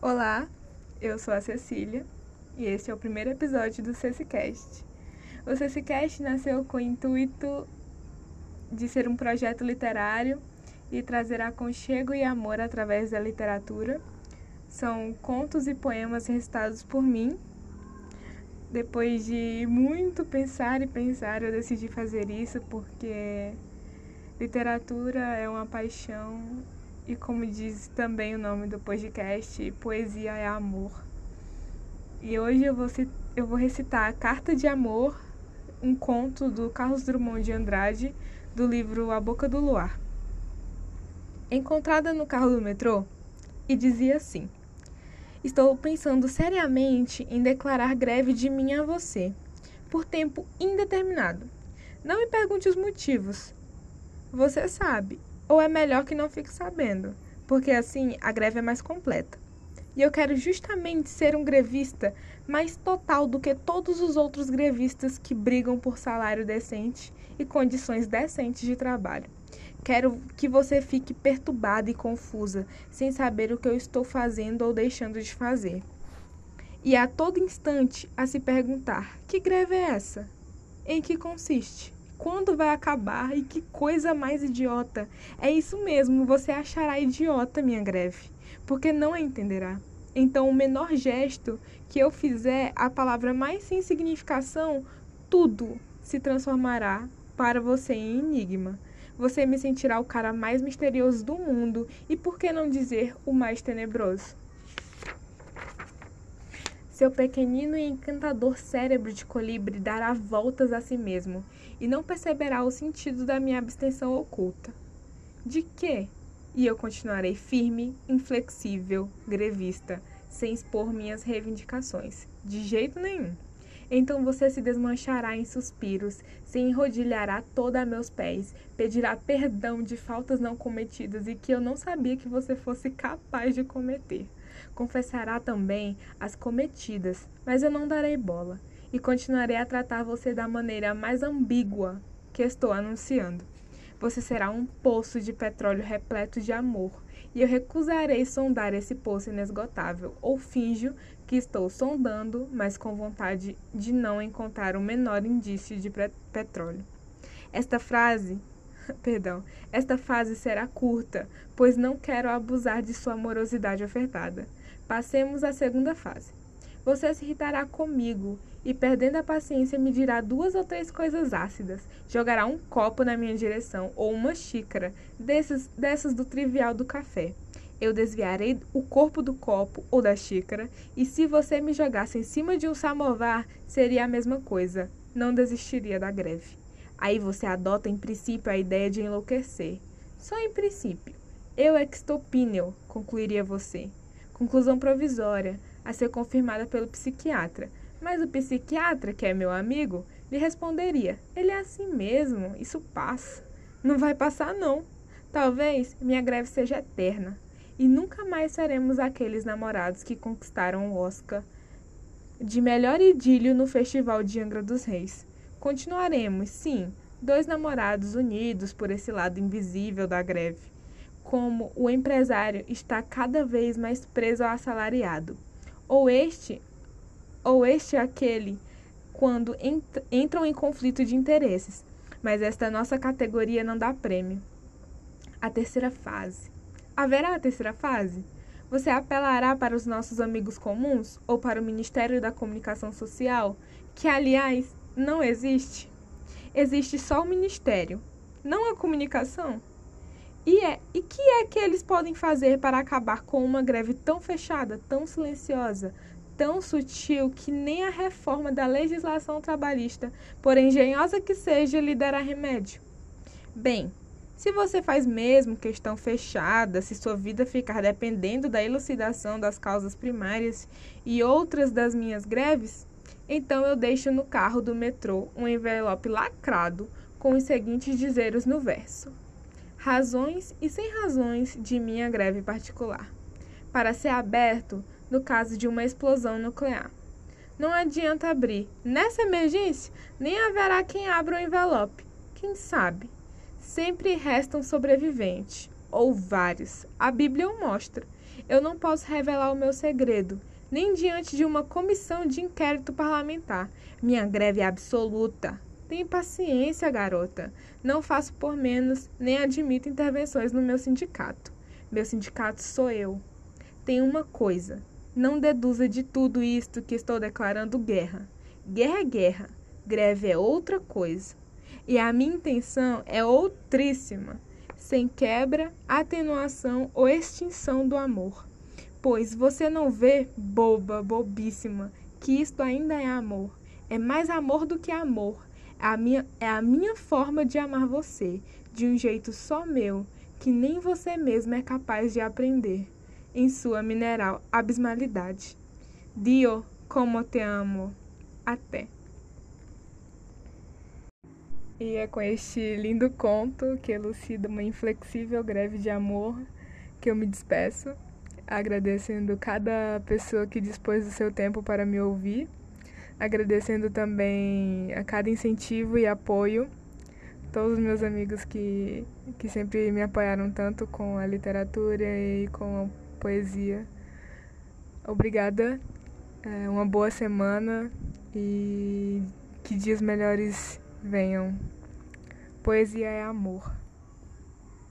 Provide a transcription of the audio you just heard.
Olá, eu sou a Cecília e este é o primeiro episódio do CeciCast. O CeciCast nasceu com o intuito de ser um projeto literário e trazer aconchego e amor através da literatura. São contos e poemas recitados por mim. Depois de muito pensar e pensar, eu decidi fazer isso porque literatura é uma paixão e como diz também o nome do podcast, poesia é amor. E hoje eu vou, eu vou recitar Carta de Amor, um conto do Carlos Drummond de Andrade, do livro A Boca do Luar. Encontrada no carro do metrô, e dizia assim: Estou pensando seriamente em declarar greve de mim a você, por tempo indeterminado. Não me pergunte os motivos. Você sabe, ou é melhor que não fique sabendo, porque assim a greve é mais completa. E eu quero justamente ser um grevista mais total do que todos os outros grevistas que brigam por salário decente e condições decentes de trabalho. Quero que você fique perturbada e confusa, sem saber o que eu estou fazendo ou deixando de fazer. E a todo instante a se perguntar: que greve é essa? Em que consiste? Quando vai acabar e que coisa mais idiota. É isso mesmo, você achará idiota minha greve, porque não a entenderá. Então, o menor gesto que eu fizer, a palavra mais sem significação, tudo se transformará para você em enigma. Você me sentirá o cara mais misterioso do mundo e, por que não dizer, o mais tenebroso? Seu pequenino e encantador cérebro de colibri dará voltas a si mesmo e não perceberá o sentido da minha abstenção oculta. De quê? E eu continuarei firme, inflexível, grevista, sem expor minhas reivindicações. De jeito nenhum. Então você se desmanchará em suspiros, se enrodilhará toda a meus pés, pedirá perdão de faltas não cometidas e que eu não sabia que você fosse capaz de cometer. Confessará também as cometidas, mas eu não darei bola e continuarei a tratar você da maneira mais ambígua que estou anunciando. Você será um poço de petróleo repleto de amor, e eu recusarei sondar esse poço inesgotável, ou finjo que estou sondando, mas com vontade de não encontrar o menor indício de petróleo. Esta frase Perdão. Esta fase será curta, pois não quero abusar de sua amorosidade ofertada. Passemos à segunda fase. Você se irritará comigo e, perdendo a paciência, me dirá duas ou três coisas ácidas. Jogará um copo na minha direção ou uma xícara, desses, dessas do trivial do café. Eu desviarei o corpo do copo ou da xícara, e se você me jogasse em cima de um samovar, seria a mesma coisa. Não desistiria da greve. Aí você adota em princípio a ideia de enlouquecer. Só em princípio. Eu é píneo, concluiria você. Conclusão provisória, a ser confirmada pelo psiquiatra. Mas o psiquiatra, que é meu amigo, lhe responderia: ele é assim mesmo, isso passa. Não vai passar, não. Talvez minha greve seja eterna e nunca mais seremos aqueles namorados que conquistaram o Oscar de melhor idílio no Festival de Angra dos Reis. Continuaremos, sim, dois namorados unidos por esse lado invisível da greve. Como o empresário está cada vez mais preso ao assalariado. Ou este, ou este é aquele, quando ent entram em conflito de interesses. Mas esta nossa categoria não dá prêmio. A terceira fase. Haverá a terceira fase? Você apelará para os nossos amigos comuns ou para o Ministério da Comunicação Social, que, aliás, não existe. Existe só o ministério, não a comunicação. E, é, e que é que eles podem fazer para acabar com uma greve tão fechada, tão silenciosa, tão sutil que nem a reforma da legislação trabalhista, por engenhosa que seja, lhe dará remédio? Bem, se você faz mesmo questão fechada, se sua vida ficar dependendo da elucidação das causas primárias e outras das minhas greves, então eu deixo no carro do metrô um envelope lacrado com os seguintes dizeres no verso: Razões e sem razões de minha greve particular. Para ser aberto no caso de uma explosão nuclear. Não adianta abrir. Nessa emergência, nem haverá quem abra o envelope. Quem sabe? Sempre resta um sobrevivente, ou vários. A Bíblia o mostra. Eu não posso revelar o meu segredo, nem diante de uma comissão de inquérito parlamentar. Minha greve é absoluta. Tenha paciência, garota. Não faço por menos, nem admito intervenções no meu sindicato. Meu sindicato sou eu. Tem uma coisa: não deduza de tudo isto que estou declarando guerra. Guerra é guerra, greve é outra coisa. E a minha intenção é outríssima, sem quebra, atenuação ou extinção do amor. Pois você não vê, boba, bobíssima, que isto ainda é amor. É mais amor do que amor. É a minha, é a minha forma de amar você, de um jeito só meu, que nem você mesmo é capaz de aprender em sua mineral abismalidade. Dio, como te amo. Até. E é com este lindo conto que elucida uma inflexível greve de amor que eu me despeço, agradecendo cada pessoa que dispôs do seu tempo para me ouvir, agradecendo também a cada incentivo e apoio, todos os meus amigos que, que sempre me apoiaram tanto com a literatura e com a poesia. Obrigada, é, uma boa semana e que dias melhores venham. Poesia é amor.